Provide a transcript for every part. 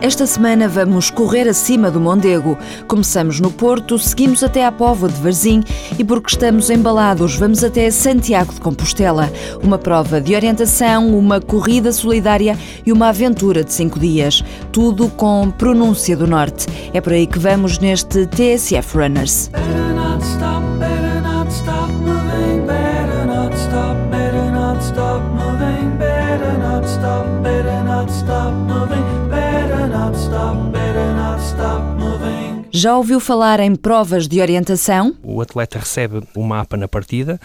Esta semana vamos correr acima do Mondego. Começamos no Porto, seguimos até à Póvoa de Varzim e porque estamos embalados, vamos até Santiago de Compostela. Uma prova de orientação, uma corrida solidária e uma aventura de cinco dias. Tudo com pronúncia do Norte. É por aí que vamos neste TSF Runners. Já ouviu falar em provas de orientação? O atleta recebe o mapa na partida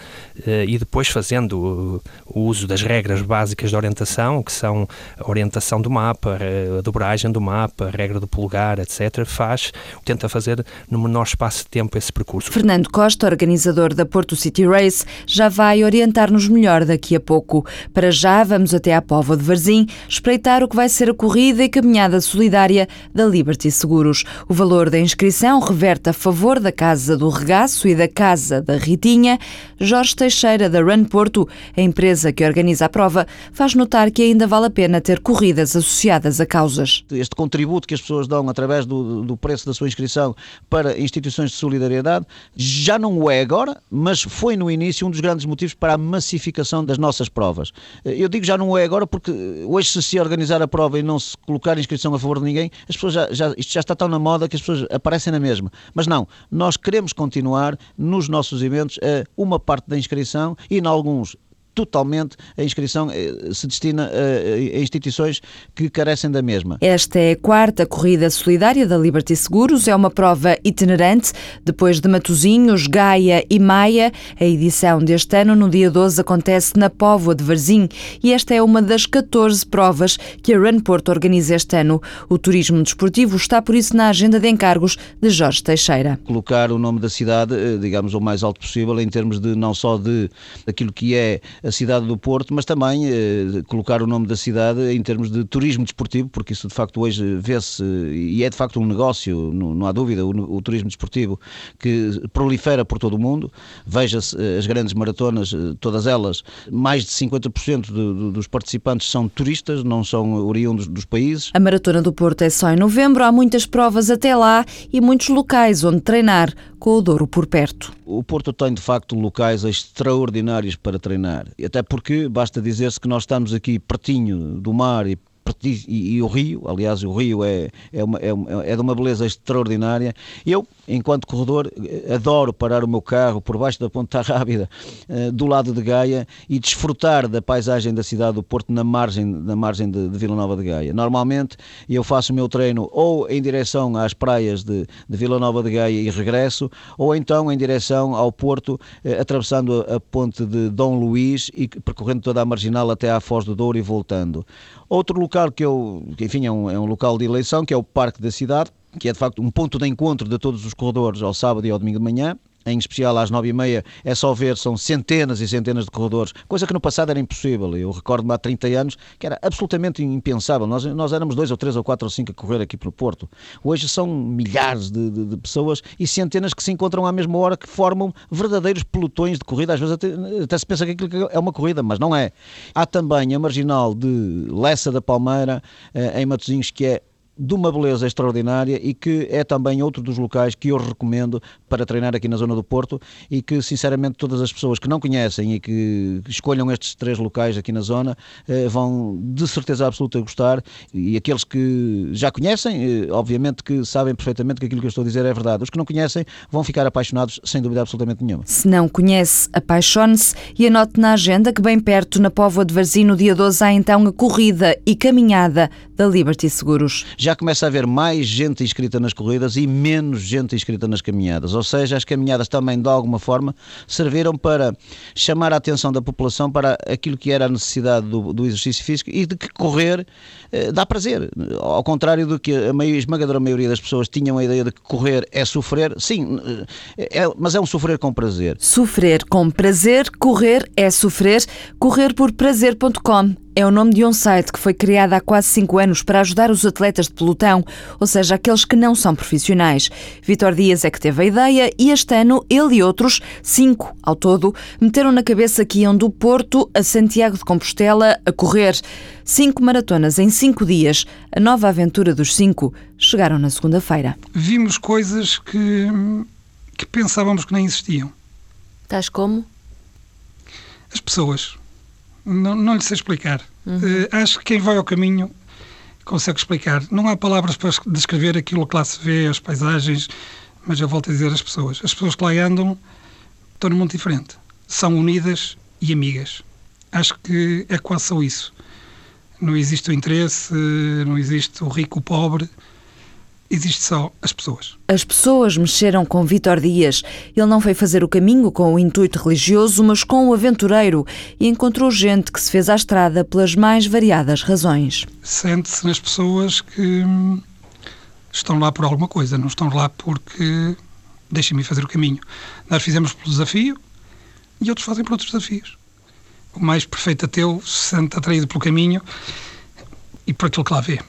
eh, e depois fazendo o uso das regras básicas de orientação, que são a orientação do mapa, a dobragem do mapa, a regra do polegar, etc., faz, tenta fazer no menor espaço de tempo esse percurso. Fernando Costa, organizador da Porto City Race, já vai orientar-nos melhor daqui a pouco. Para já, vamos até à Póvoa de Varzim espreitar o que vai ser a corrida e caminhada solidária da Liberty Seguros. O valor da inscrição inscrição reverte a favor da Casa do Regaço e da Casa da Ritinha. Jorge Teixeira, da Run Porto, a empresa que organiza a prova, faz notar que ainda vale a pena ter corridas associadas a causas. Este contributo que as pessoas dão através do, do preço da sua inscrição para instituições de solidariedade já não o é agora, mas foi no início um dos grandes motivos para a massificação das nossas provas. Eu digo já não o é agora porque hoje, se se organizar a prova e não se colocar inscrição a favor de ninguém, as pessoas já, já, isto já está tão na moda que as pessoas aparecem na mesma. Mas não, nós queremos continuar nos nossos eventos a uma parte da inscrição e, em alguns, totalmente a inscrição eh, se destina a, instituições que carecem da mesma. Esta é a quarta corrida solidária da Liberty Seguros, é uma prova itinerante. Depois de Matozinhos, Gaia e Maia, a edição deste ano, no dia 12, acontece na Póvoa de Varzim e esta é uma das 14 provas que a Run Porto organiza este ano. O turismo desportivo está, por isso, na agenda de encargos de Jorge Teixeira. Colocar o nome da cidade, eh, digamos, o mais alto possível, em termos de não só de aquilo que é a cidade do Porto, mas também eh, colocar o nome da cidade em termos de turismo desportivo, porque isso de facto hoje vê-se e é de facto um negócio, não, não há dúvida, o, o, turismo desportivo que prolifera por todo o mundo. Veja-se eh, as grandes maratonas, eh, todas elas, mais de 50% de, de, dos participantes são turistas, não são oriundos dos países. A Maratona do Porto é só em novembro, há muitas provas até lá e muitos locais onde treinar com o Douro por perto. O Porto tem de facto locais extraordinários para treinar, até porque basta dizer-se que nós estamos aqui pertinho do mar e e, e, o Rio, aliás, o Rio é, é, uma, é, é de uma beleza extraordinária. Eu, enquanto corredor, adoro parar o meu carro por baixo da Ponta Rábida, uh, do lado de Gaia, e desfrutar da paisagem da cidade do Porto na margem, na margem de, de Vila Nova de Gaia. Normalmente eu faço o meu treino ou em direção às praias de, de Vila Nova de Gaia e regresso, ou então em direção ao Porto, uh, atravessando a, a ponte de Dom Luís e percorrendo toda a marginal até à Foz do Douro e voltando. Outro local que eu, que, enfim, é um, é um local de eleição, que é o Parque da Cidade, que é de facto um ponto de encontro de todos os corredores ao sábado e ao domingo de manhã em especial às nove e meia, é só ver, são centenas e centenas de corredores, coisa que no passado era impossível. Eu recordo-me há 30 anos que era absolutamente impensável. Nós, nós éramos dois ou três ou quatro ou cinco a correr aqui pelo Porto. Hoje são milhares de, de, de pessoas e centenas que se encontram à mesma hora que formam verdadeiros pelotões de corrida. Às vezes até, até se pensa que aquilo é uma corrida, mas não é. Há também a marginal de Lessa da Palmeira, eh, em Matosinhos, que é de uma beleza extraordinária e que é também outro dos locais que eu recomendo para treinar aqui na zona do Porto e que, sinceramente, todas as pessoas que não conhecem e que escolham estes três locais aqui na zona eh, vão de certeza absoluta gostar e aqueles que já conhecem, eh, obviamente que sabem perfeitamente que aquilo que eu estou a dizer é verdade. Os que não conhecem vão ficar apaixonados sem dúvida absolutamente nenhuma. Se não conhece, apaixone-se e anote na agenda que bem perto, na Póvoa de Varzim, no dia 12, há então a corrida e caminhada da Liberty Seguros. Já já começa a haver mais gente inscrita nas corridas e menos gente inscrita nas caminhadas. Ou seja, as caminhadas também, de alguma forma, serviram para chamar a atenção da população para aquilo que era a necessidade do, do exercício físico e de que correr eh, dá prazer. Ao contrário do que a, maioria, a esmagadora maioria das pessoas tinham a ideia de que correr é sofrer, sim, eh, é, mas é um sofrer com prazer. Sofrer com prazer, correr é sofrer, correr por prazer.com é o nome de um site que foi criado há quase cinco anos para ajudar os atletas de pelotão, ou seja, aqueles que não são profissionais. Vitor Dias é que teve a ideia e este ano ele e outros, cinco ao todo, meteram na cabeça que iam do Porto a Santiago de Compostela a correr. Cinco maratonas em cinco dias. A nova aventura dos cinco chegaram na segunda-feira. Vimos coisas que, que pensávamos que nem existiam. Tais como? As pessoas não, não lhe sei explicar. Uhum. Uh, acho que quem vai ao caminho consegue explicar. Não há palavras para descrever aquilo que lá se vê, as paisagens, mas eu volto a dizer as pessoas. As pessoas que lá andam estão num mundo diferente. São unidas e amigas. Acho que é quase só isso. Não existe o interesse, não existe o rico, o pobre existe só as pessoas. As pessoas mexeram com Vítor Dias. Ele não foi fazer o caminho com o intuito religioso, mas com o aventureiro e encontrou gente que se fez à estrada pelas mais variadas razões. Sente-se nas pessoas que estão lá por alguma coisa, não estão lá porque deixem-me fazer o caminho. Nós fizemos pelo desafio e outros fazem por outros desafios. O mais perfeito ateu se sente atraído pelo caminho e por aquilo que lá vê.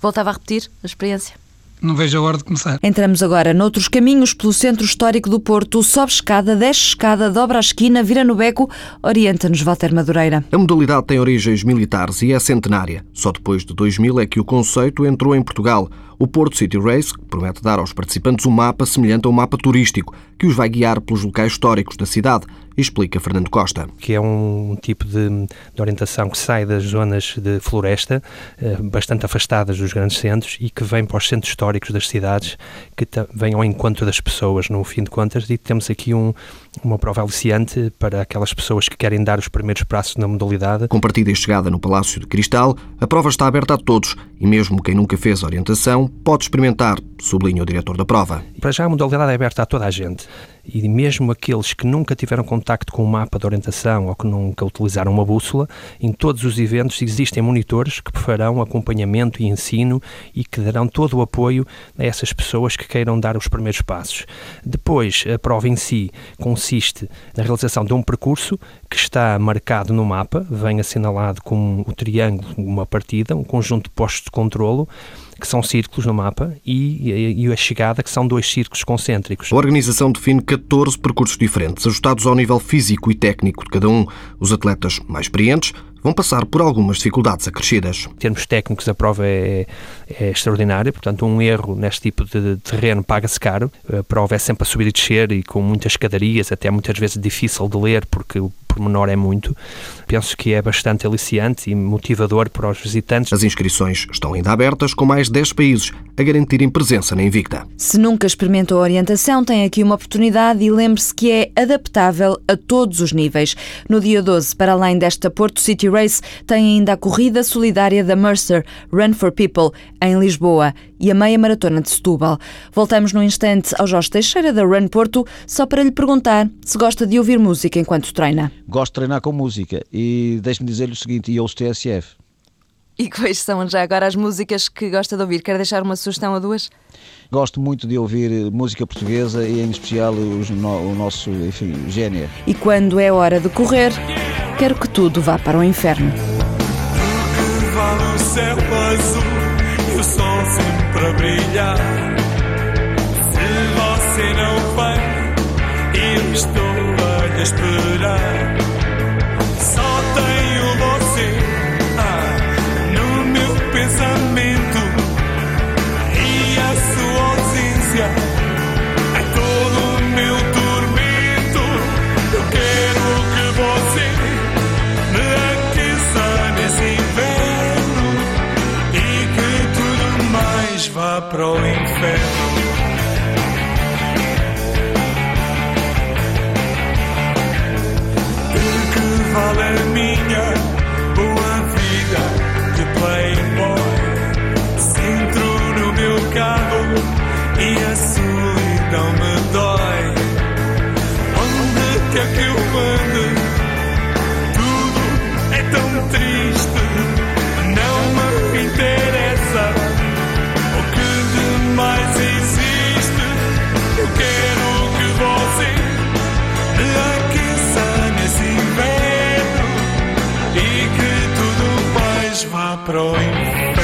Voltava a repetir a experiência. Não vejo a hora de começar. Entramos agora noutros caminhos pelo centro histórico do Porto. Sobe escada, desce escada, dobra a esquina, vira no beco. Orienta-nos, Walter Madureira. A modalidade tem origens militares e é centenária. Só depois de 2000 é que o conceito entrou em Portugal. O Porto City Race promete dar aos participantes um mapa semelhante a um mapa turístico, que os vai guiar pelos locais históricos da cidade, explica Fernando Costa. Que é um tipo de, de orientação que sai das zonas de floresta, eh, bastante afastadas dos grandes centros, e que vem para os centros históricos das cidades, que vem ao encontro das pessoas, no fim de contas, e temos aqui um, uma prova aliciante para aquelas pessoas que querem dar os primeiros passos na modalidade. Com partida e chegada no Palácio de Cristal, a prova está aberta a todos, e mesmo quem nunca fez a orientação pode experimentar, sublinha o diretor da prova. Para já a modalidade é aberta a toda a gente e mesmo aqueles que nunca tiveram contacto com um mapa de orientação ou que nunca utilizaram uma bússola, em todos os eventos existem monitores que farão acompanhamento e ensino e que darão todo o apoio a essas pessoas que queiram dar os primeiros passos. Depois, a prova em si consiste na realização de um percurso que está marcado no mapa, vem assinalado com o triângulo, uma partida, um conjunto de postos de controlo que são círculos no mapa, e, e, e a chegada, que são dois círculos concêntricos. A organização define 14 percursos diferentes, ajustados ao nível físico e técnico de cada um. Os atletas mais experientes vão passar por algumas dificuldades acrescidas. Em termos técnicos, a prova é, é extraordinária, portanto, um erro neste tipo de terreno paga-se caro. A prova é sempre a subir e descer e com muitas escadarias, até muitas vezes difícil de ler, porque o pormenor é muito. Penso que é bastante aliciante e motivador para os visitantes. As inscrições estão ainda abertas, com mais 10 países a garantirem presença na Invicta. Se nunca experimentou a orientação, tem aqui uma oportunidade e lembre-se que é adaptável a todos os níveis. No dia 12, para além desta Porto City Race, tem ainda a corrida solidária da Mercer, Run for People, em Lisboa, e a meia maratona de Setúbal. Voltamos num instante ao Jorge Teixeira da Run Porto, só para lhe perguntar se gosta de ouvir música enquanto treina. Gosto de treinar com música e deixe-me dizer-lhe o seguinte, e ouço TSF. E quais são já agora as músicas que gosta de ouvir? Quer deixar uma sugestão ou duas? Gosto muito de ouvir música portuguesa e em especial os, no, o nosso, enfim, gênio. E quando é hora de correr, quero que tudo vá para o inferno. Que vale o céu azul e o sol sempre a brilhar. Se você não vem, eu estou a esperar. Só tenho mais vá para o inferno. De que vale a minha boa vida de playboy? Se entro no meu carro e a solidão me dói. Onde quer que eu ande? Tudo é tão triste. Mas vá para o inferno.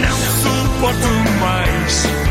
Não suporto mais